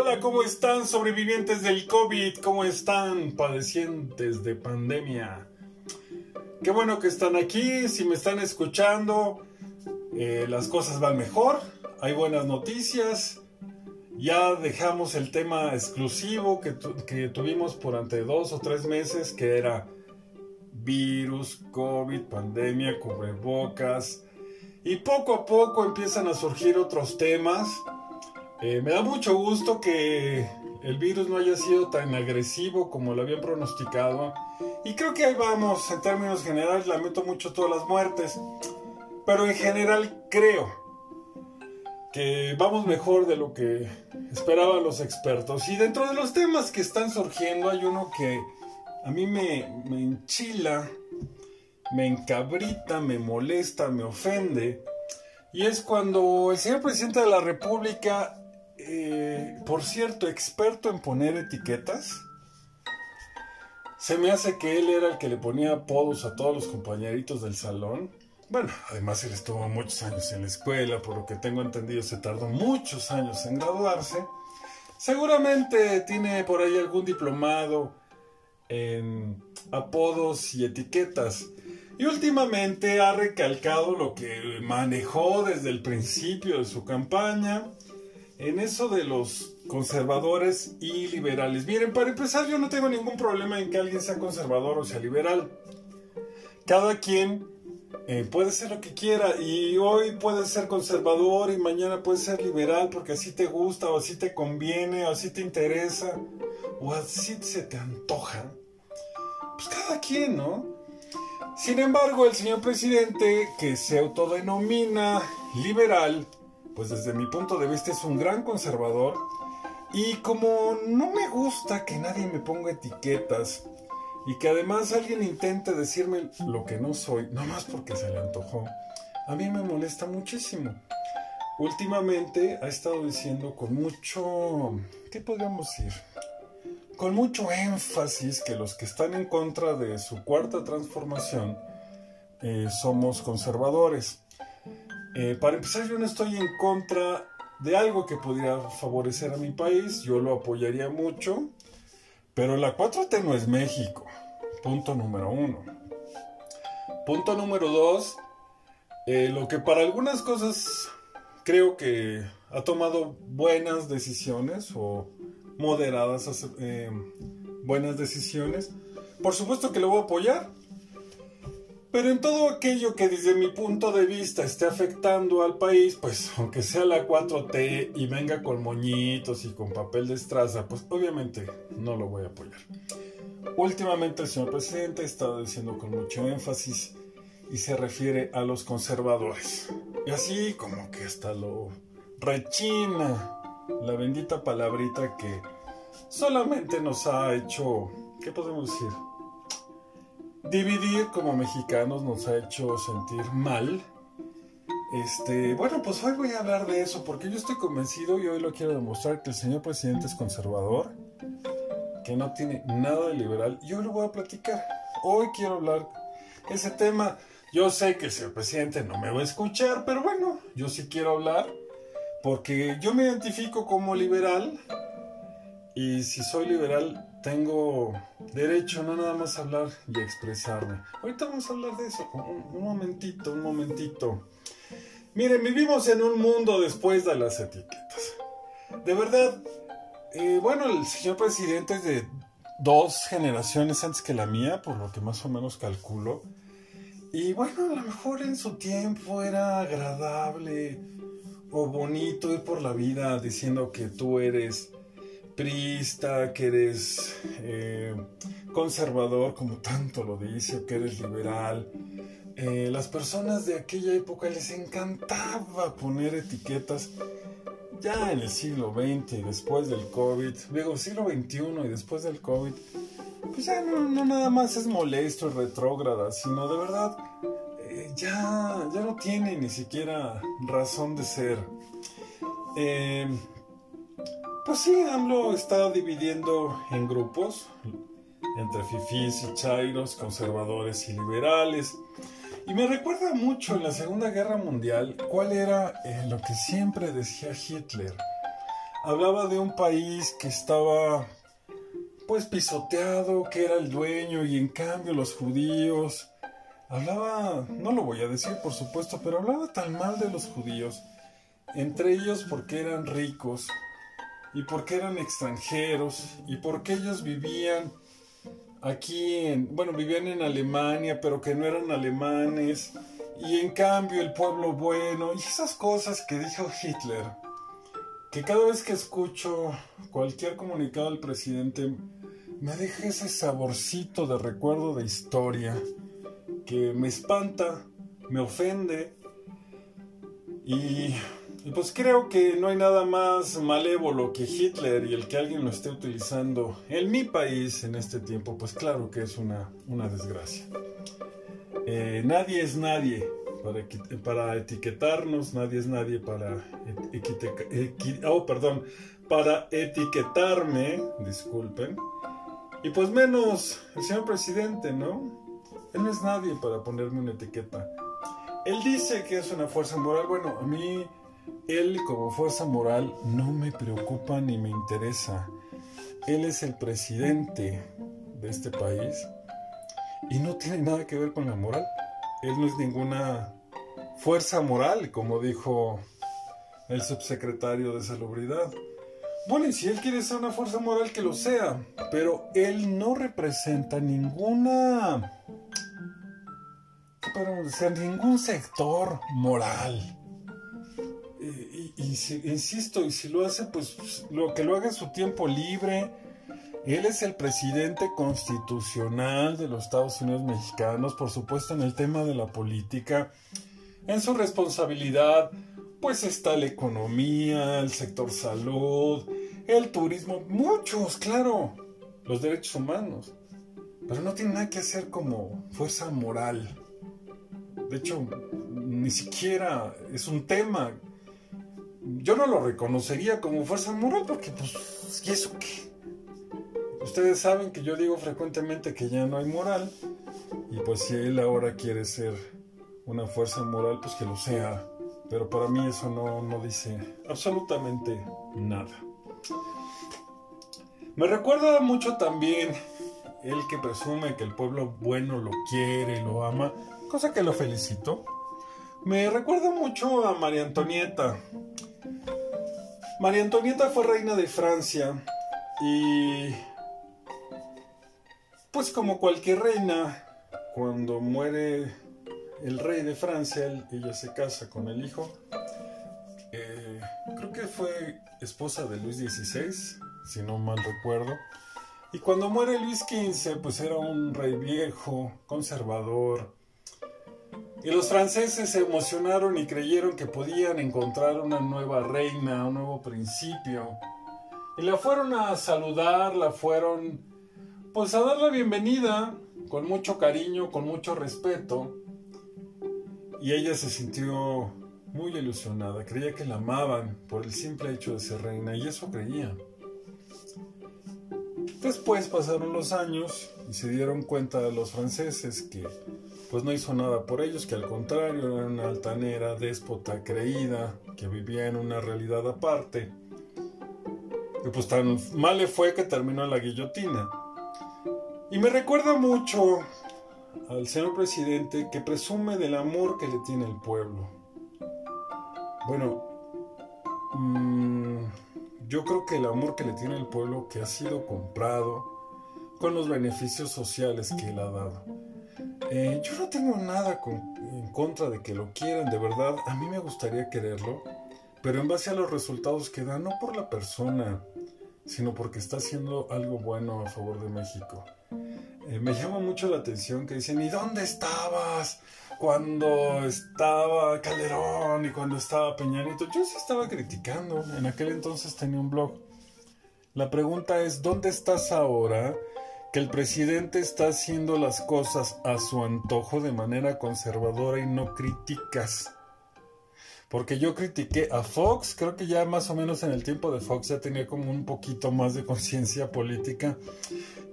Hola, ¿cómo están sobrevivientes del COVID? ¿Cómo están padecientes de pandemia? Qué bueno que están aquí, si me están escuchando, eh, las cosas van mejor, hay buenas noticias, ya dejamos el tema exclusivo que, que tuvimos durante dos o tres meses, que era virus, COVID, pandemia, cubrebocas, y poco a poco empiezan a surgir otros temas eh, me da mucho gusto que el virus no haya sido tan agresivo como lo habían pronosticado. Y creo que ahí vamos, en términos generales, lamento mucho todas las muertes. Pero en general creo que vamos mejor de lo que esperaban los expertos. Y dentro de los temas que están surgiendo hay uno que a mí me, me enchila, me encabrita, me molesta, me ofende. Y es cuando el señor presidente de la República eh, por cierto, experto en poner etiquetas. Se me hace que él era el que le ponía apodos a todos los compañeritos del salón. Bueno, además él estuvo muchos años en la escuela, por lo que tengo entendido se tardó muchos años en graduarse. Seguramente tiene por ahí algún diplomado en apodos y etiquetas. Y últimamente ha recalcado lo que manejó desde el principio de su campaña, en eso de los conservadores y liberales. Miren, para empezar, yo no tengo ningún problema en que alguien sea conservador o sea liberal. Cada quien eh, puede ser lo que quiera y hoy puede ser conservador y mañana puede ser liberal porque así te gusta o así te conviene o así te interesa o así se te antoja. Pues cada quien, ¿no? Sin embargo, el señor presidente, que se autodenomina liberal, pues desde mi punto de vista es un gran conservador y como no me gusta que nadie me ponga etiquetas y que además alguien intente decirme lo que no soy, nomás porque se le antojó, a mí me molesta muchísimo. Últimamente ha estado diciendo con mucho, ¿qué podríamos decir? Con mucho énfasis que los que están en contra de su cuarta transformación eh, somos conservadores. Eh, para empezar, yo no estoy en contra de algo que pudiera favorecer a mi país, yo lo apoyaría mucho, pero la 4T no es México, punto número uno. Punto número dos, eh, lo que para algunas cosas creo que ha tomado buenas decisiones o moderadas eh, buenas decisiones, por supuesto que lo voy a apoyar, pero en todo aquello que desde mi punto de vista esté afectando al país, pues aunque sea la 4T y venga con moñitos y con papel de estraza, pues obviamente no lo voy a apoyar. Últimamente el señor presidente está diciendo con mucho énfasis y se refiere a los conservadores. Y así como que hasta lo rechina la bendita palabrita que solamente nos ha hecho, ¿qué podemos decir? Dividir como mexicanos nos ha hecho sentir mal. Este, bueno, pues hoy voy a hablar de eso porque yo estoy convencido y hoy lo quiero demostrar que el señor presidente es conservador, que no tiene nada de liberal y hoy lo voy a platicar. Hoy quiero hablar ese tema. Yo sé que el señor presidente no me va a escuchar, pero bueno, yo sí quiero hablar porque yo me identifico como liberal y si soy liberal tengo derecho no nada más a hablar y expresarme. Ahorita vamos a hablar de eso. Un, momentito, un momentito. Miren, vivimos en un mundo después de las etiquetas. De verdad, eh, bueno, el señor presidente es de dos generaciones antes que la mía, por lo que más o menos calculo. Y bueno, a lo mejor en su tiempo era agradable o bonito ir por la vida diciendo que tú eres prista, que eres eh, conservador, como tanto lo dice, que eres liberal. Eh, las personas de aquella época les encantaba poner etiquetas. Ya en el siglo XX y después del COVID, luego siglo XXI y después del COVID, pues ya no, nada más es molesto y retrógrada, sino de verdad eh, ya, ya no tiene ni siquiera razón de ser. Pues sí, AMLO está dividiendo en grupos entre fifís y chairos, conservadores y liberales. Y me recuerda mucho en la Segunda Guerra Mundial cuál era eh, lo que siempre decía Hitler. hablaba de un país que estaba pues pisoteado, que era el dueño y en cambio los judíos hablaba, no lo voy a decir por supuesto, pero hablaba tan mal de los judíos, entre ellos porque eran ricos y porque eran extranjeros y porque ellos vivían aquí en, bueno, vivían en Alemania, pero que no eran alemanes y en cambio el pueblo bueno y esas cosas que dijo Hitler que cada vez que escucho cualquier comunicado del presidente me deja ese saborcito de recuerdo de historia que me espanta, me ofende y, pues creo que no hay nada más malévolo que Hitler y el que alguien lo esté utilizando en mi país en este tiempo, pues claro que es una, una desgracia. Eh, nadie es nadie para, para, etiquetarnos, nadie es nadie para, oh, perdón, para etiquetarme, disculpen. Y pues menos el señor presidente, ¿no? Él no es nadie para ponerme una etiqueta. Él dice que es una fuerza moral. Bueno, a mí, él como fuerza moral no me preocupa ni me interesa. Él es el presidente de este país y no tiene nada que ver con la moral. Él no es ninguna fuerza moral, como dijo el subsecretario de Salubridad. Bueno, y si él quiere ser una fuerza moral, que lo sea, pero él no representa ninguna, ¿qué podemos decir? Ningún sector moral. Y, insisto, y si lo hace, pues lo que lo haga en su tiempo libre. Él es el presidente constitucional de los Estados Unidos mexicanos, por supuesto, en el tema de la política. En su responsabilidad, pues está la economía, el sector salud, el turismo, muchos, claro, los derechos humanos, pero no tiene nada que hacer como fuerza moral. De hecho, ni siquiera es un tema. Yo no lo reconocería como fuerza moral porque, pues, ¿y eso qué? Ustedes saben que yo digo frecuentemente que ya no hay moral y pues si él ahora quiere ser una fuerza moral, pues que lo sea. Pero para mí eso no, no dice absolutamente nada. Me recuerda mucho también el que presume que el pueblo bueno lo quiere, lo ama, cosa que lo felicito. Me recuerda mucho a María Antonieta. María Antonieta fue reina de Francia y pues como cualquier reina, cuando muere el rey de Francia, ella se casa con el hijo. Eh, creo que fue esposa de Luis XVI, si no mal recuerdo. Y cuando muere Luis XV, pues era un rey viejo, conservador. Y los franceses se emocionaron y creyeron que podían encontrar una nueva reina, un nuevo principio. Y la fueron a saludar, la fueron pues a dar la bienvenida con mucho cariño, con mucho respeto. Y ella se sintió muy ilusionada, creía que la amaban por el simple hecho de ser reina y eso creía. Después pasaron los años y se dieron cuenta de los franceses que pues no hizo nada por ellos, que al contrario era una altanera, déspota, creída, que vivía en una realidad aparte. Y pues tan mal le fue que terminó en la guillotina. Y me recuerda mucho al señor presidente que presume del amor que le tiene el pueblo. Bueno, mmm, yo creo que el amor que le tiene el pueblo que ha sido comprado con los beneficios sociales que él ha dado. Eh, yo no tengo nada en contra de que lo quieran, de verdad, a mí me gustaría quererlo, pero en base a los resultados que da, no por la persona, sino porque está haciendo algo bueno a favor de México. Eh, me llama mucho la atención que dicen, ¿y dónde estabas cuando estaba Calderón y cuando estaba Peñanito? Yo sí estaba criticando, en aquel entonces tenía un blog. La pregunta es, ¿dónde estás ahora el presidente está haciendo las cosas a su antojo de manera conservadora y no criticas? Porque yo critiqué a Fox, creo que ya más o menos en el tiempo de Fox ya tenía como un poquito más de conciencia política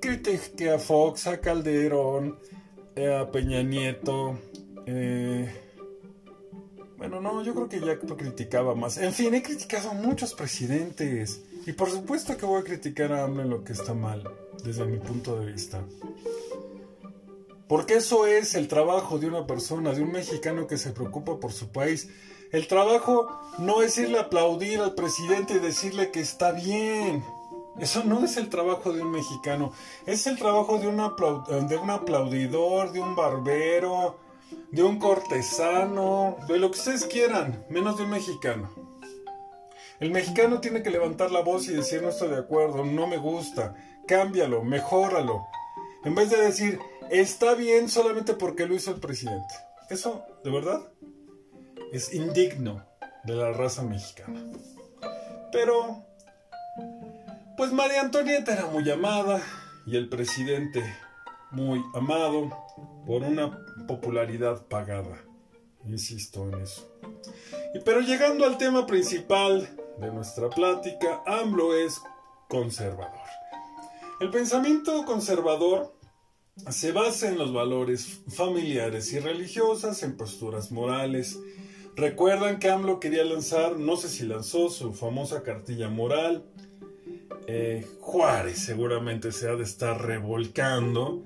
critiqué a Fox, a Calderón, eh, a Peña Nieto. Eh, Bueno, no, yo creo que ya criticaba más. En fin, he criticado a muchos presidentes. Y por supuesto que voy a criticar a AMLO en lo que está mal, desde mi punto de vista. Porque eso es el trabajo de una persona, de un mexicano que se preocupa por su país. El trabajo no es irle a aplaudir al presidente y decirle que está bien. Eso no es el trabajo de un mexicano. Es el trabajo de un, de un aplaudidor, de un barbero, de un cortesano, de lo que ustedes quieran, menos de un mexicano. El mexicano tiene que levantar la voz y decir no estoy de acuerdo, no me gusta, cámbialo, mejóralo. En vez de decir está bien solamente porque lo hizo el presidente. Eso, de verdad, es indigno de la raza mexicana. Pero, pues María Antonieta era muy amada y el presidente muy amado por una popularidad pagada. Insisto en eso. Y pero llegando al tema principal de nuestra plática, AMLO es conservador. El pensamiento conservador se basa en los valores familiares y religiosas, en posturas morales. Recuerdan que AMLO quería lanzar, no sé si lanzó su famosa cartilla moral. Eh, Juárez seguramente se ha de estar revolcando,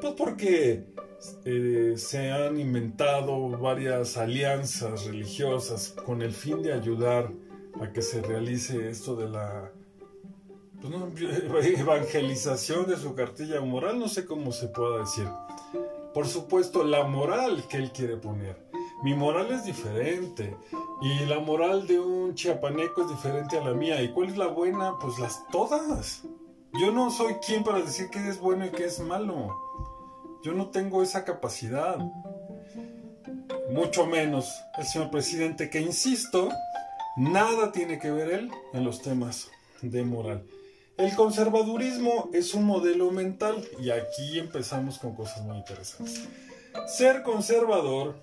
pues porque eh, se han inventado varias alianzas religiosas con el fin de ayudar a que se realice esto de la pues evangelización de su cartilla moral, no sé cómo se pueda decir. Por supuesto, la moral que él quiere poner. Mi moral es diferente y la moral de un chiapaneco es diferente a la mía. ¿Y cuál es la buena? Pues las todas. Yo no soy quien para decir qué es bueno y qué es malo. Yo no tengo esa capacidad. Mucho menos el señor presidente, que insisto, Nada tiene que ver él en los temas de moral. El conservadurismo es un modelo mental y aquí empezamos con cosas muy interesantes. Ser conservador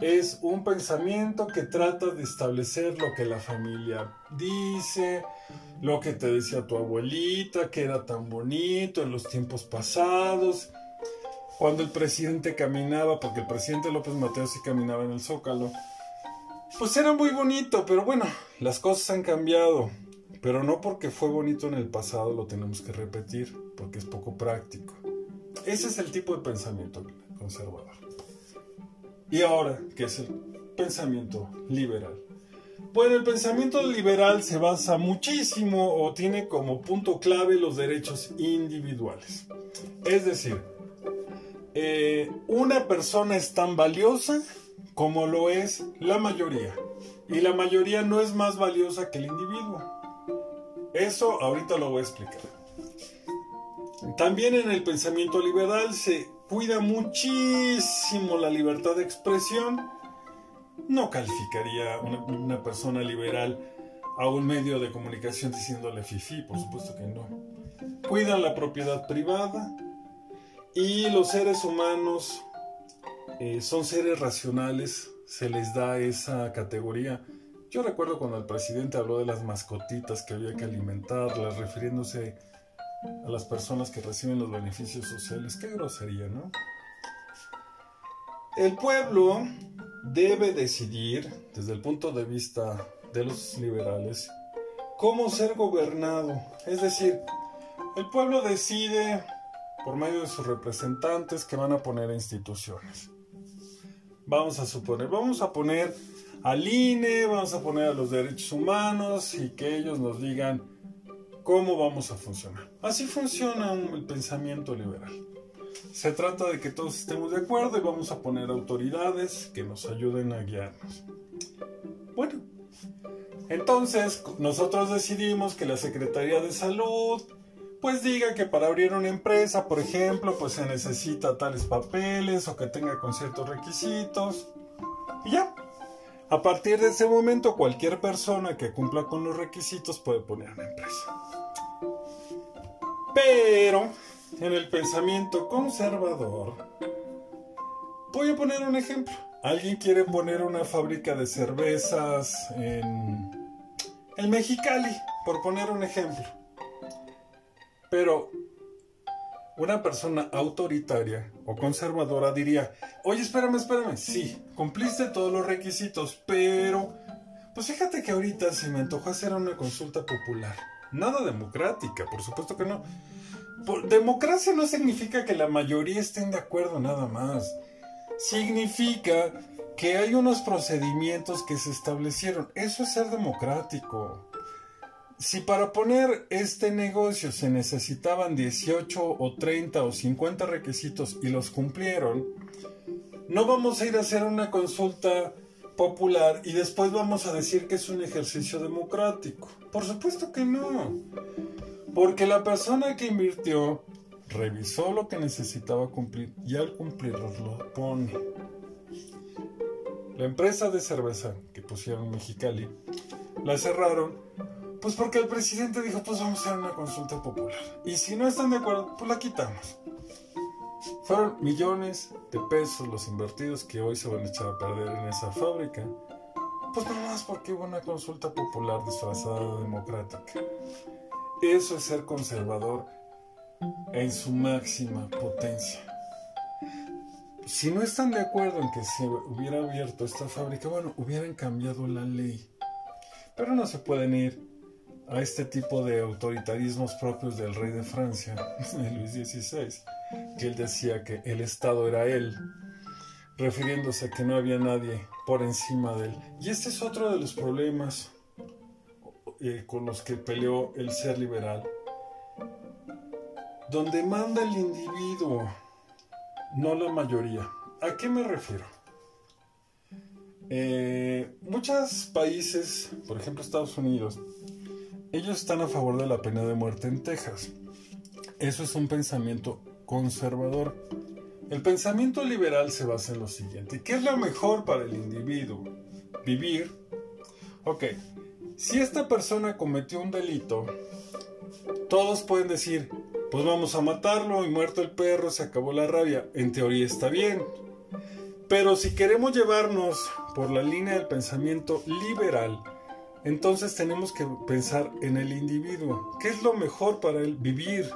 es un pensamiento que trata de establecer lo que la familia dice, lo que te decía tu abuelita, que era tan bonito en los tiempos pasados, cuando el presidente caminaba, porque el presidente López Mateo sí caminaba en el zócalo, pues era muy bonito, pero bueno, las cosas han cambiado. Pero no porque fue bonito en el pasado lo tenemos que repetir, porque es poco práctico. Ese es el tipo de pensamiento conservador. Y ahora, ¿qué es el pensamiento liberal? Bueno, el pensamiento liberal se basa muchísimo o tiene como punto clave los derechos individuales. Es decir, eh, una persona es tan valiosa como lo es la mayoría. Y la mayoría no es más valiosa que el individuo. Eso ahorita lo voy a explicar. También en el pensamiento liberal se cuida muchísimo la libertad de expresión. No calificaría una, una persona liberal a un medio de comunicación diciéndole fifi, por supuesto que no. Cuidan la propiedad privada y los seres humanos eh, son seres racionales, se les da esa categoría. Yo recuerdo cuando el presidente habló de las mascotitas que había que alimentarlas, refiriéndose a las personas que reciben los beneficios sociales. Qué grosería, ¿no? El pueblo debe decidir, desde el punto de vista de los liberales, cómo ser gobernado. Es decir, el pueblo decide por medio de sus representantes que van a poner instituciones. Vamos a suponer, vamos a poner al INE, vamos a poner a los derechos humanos y que ellos nos digan cómo vamos a funcionar. Así funciona el pensamiento liberal. Se trata de que todos estemos de acuerdo y vamos a poner autoridades que nos ayuden a guiarnos. Bueno, entonces nosotros decidimos que la Secretaría de Salud pues diga que para abrir una empresa, por ejemplo, pues se necesita tales papeles o que tenga con ciertos requisitos. Y ya. A partir de ese momento, cualquier persona que cumpla con los requisitos puede poner una empresa. Pero, en el pensamiento conservador, voy a poner un ejemplo. Alguien quiere poner una fábrica de cervezas en el Mexicali, por poner un ejemplo. Pero una persona autoritaria o conservadora diría, oye, espérame, espérame, sí, cumpliste todos los requisitos, pero, pues fíjate que ahorita se me antojó hacer una consulta popular. Nada democrática, por supuesto que no. democracia no significa que la mayoría estén de acuerdo nada más. Significa que hay unos procedimientos que se establecieron. Eso es ser democrático si para poner este negocio se necesitaban 18 o 30 o 50 requisitos y los cumplieron, no vamos a ir a hacer una consulta popular y después vamos a decir que es un ejercicio democrático. Por supuesto que no. Porque la persona que invirtió revisó lo que necesitaba cumplir y al cumplirlo lo pone. La empresa de cerveza que pusieron Mexicali la cerraron pues porque el presidente dijo, pues vamos a hacer una consulta popular. Y si no están de acuerdo, pues la quitamos. Fueron millones de pesos los invertidos que hoy se van a echar a perder en esa fábrica. Pues no más porque hubo una consulta popular disfrazada de democrática. Eso es ser conservador en su máxima potencia. Si no están de acuerdo en que se hubiera abierto esta fábrica, bueno, hubieran cambiado la ley. Pero no se pueden ir a este tipo de autoritarismos propios del rey de Francia, Luis XVI, que él decía que el Estado era él, refiriéndose a que no había nadie por encima de él. Y este es otro de los problemas eh, con los que peleó el ser liberal, donde manda el individuo, no la mayoría. ¿A qué me refiero? Eh, muchos países, por ejemplo Estados Unidos, ellos están a favor de la pena de muerte en Texas. Eso es un pensamiento conservador. El pensamiento liberal se basa en lo siguiente. ¿Qué es lo mejor para el individuo? Vivir. Ok, si esta persona cometió un delito, todos pueden decir, pues vamos a matarlo y muerto el perro, se acabó la rabia. En teoría está bien. Pero si queremos llevarnos por la línea del pensamiento liberal, entonces tenemos que pensar en el individuo. ¿Qué es lo mejor para él? Vivir.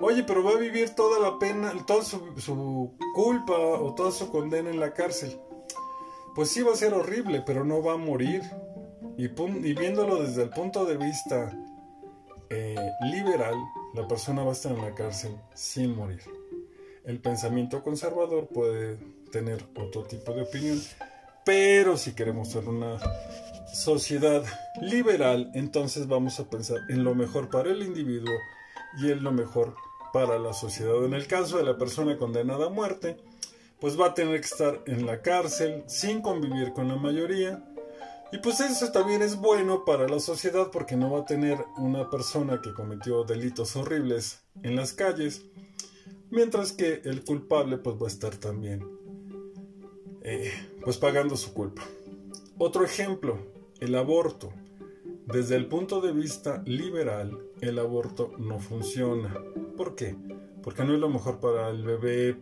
Oye, pero va a vivir toda la pena, toda su, culpa o toda su condena en la cárcel. Pues sí va a ser horrible, pero no va a morir. Y, viéndolo desde el punto de vista eh, liberal, la persona va a estar en la cárcel sin morir. El pensamiento conservador puede tener otro tipo de opinión, pero si queremos ser una sociedad liberal, entonces vamos a pensar en lo mejor para el individuo y en lo mejor para la sociedad. En el caso de la persona condenada a muerte, pues va a tener que estar en la cárcel sin convivir con la mayoría. Y pues eso también es bueno para la sociedad porque no va a tener una persona que cometió delitos horribles en las calles, mientras que el culpable pues va a estar también eh, pues pagando su culpa. Otro ejemplo, el aborto. Desde el punto de vista liberal, el aborto no funciona. ¿Por qué? Porque no es lo mejor para el bebé,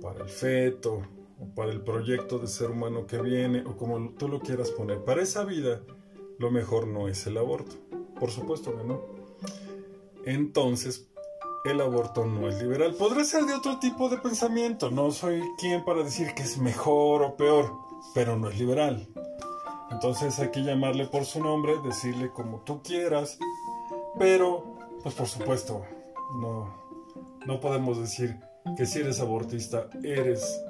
para el feto, o para el proyecto de ser humano que viene, o como tú lo quieras poner. Para esa vida, lo mejor no es el aborto. Por supuesto que no. Entonces, el aborto no es liberal. Podrá ser de otro tipo de pensamiento. No soy quien para decir que es mejor o peor, pero no es liberal. Entonces hay que llamarle por su nombre, decirle como tú quieras, pero pues por supuesto no, no podemos decir que si eres abortista eres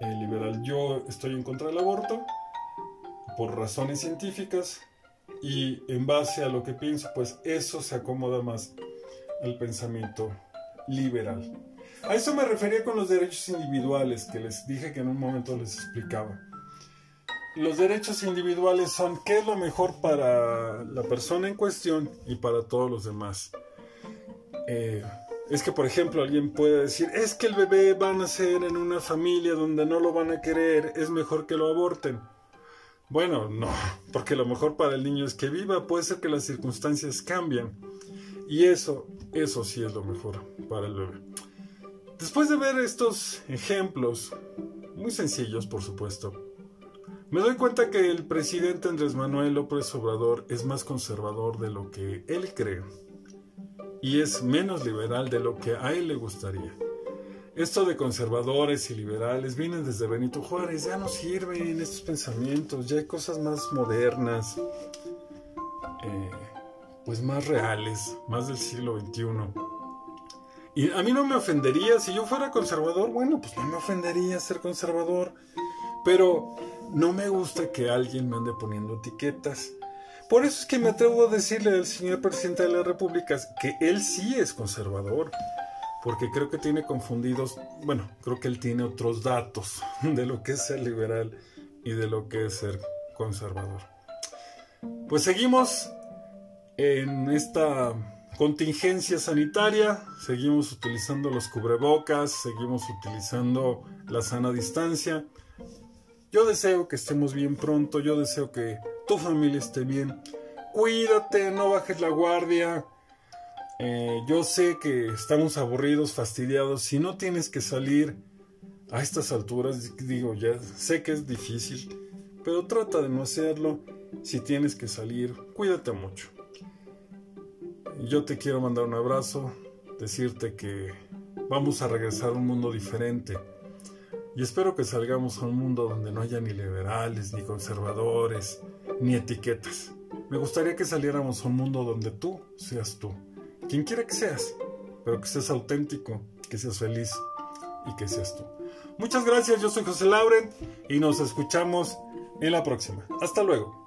eh, liberal. Yo estoy en contra del aborto por razones científicas y en base a lo que pienso pues eso se acomoda más al pensamiento liberal. A eso me refería con los derechos individuales que les dije que en un momento les explicaba los derechos individuales son qué es lo mejor para la persona en cuestión y para todos los demás. Eh, es que, por ejemplo, alguien puede decir, es que el bebé va a nacer en una familia donde no lo van a querer, es mejor que lo aborten. Bueno, no, porque lo mejor para el niño es que viva, puede ser que las circunstancias cambian. Y eso, eso sí es lo mejor para el bebé. Después de ver estos ejemplos, muy sencillos por supuesto, me doy cuenta que el presidente Andrés Manuel López Obrador es más conservador de lo que él cree. y es menos liberal de lo que a él le gustaría. Esto de conservadores y liberales viene desde Benito Juárez, ya no sirven estos pensamientos, ya hay cosas más modernas, eh, pues más reales, más del siglo XXI. Y a mí no me ofendería, si yo fuera conservador, bueno, pues no me ofendería ser conservador, pero no me gusta que alguien me ande poniendo etiquetas. Por eso es que me atrevo a decirle al señor presidente de la República que él sí es conservador porque creo que tiene confundidos, bueno, creo que él tiene otros datos de lo que es ser liberal y de lo que es ser conservador. Pues seguimos en esta contingencia sanitaria, seguimos utilizando los cubrebocas, seguimos utilizando la sana distancia. Yo deseo que estemos bien pronto, yo deseo que tu familia esté bien. Cuídate, no bajes la guardia eh, yo sé que estamos aburridos, fastidiados. Si no tienes que salir a estas alturas, digo, ya sé que es difícil, pero trata de no hacerlo. Si tienes que salir, cuídate mucho. Yo te quiero mandar un abrazo, decirte que vamos a regresar a un mundo diferente. Y espero que salgamos a un mundo donde no haya ni liberales, ni conservadores, ni etiquetas. Me gustaría que saliéramos a un mundo donde tú seas tú quien quiera que seas, pero que seas auténtico, que seas feliz y que seas tú. Muchas gracias, yo soy José Lauren y nos escuchamos en la próxima. Hasta luego.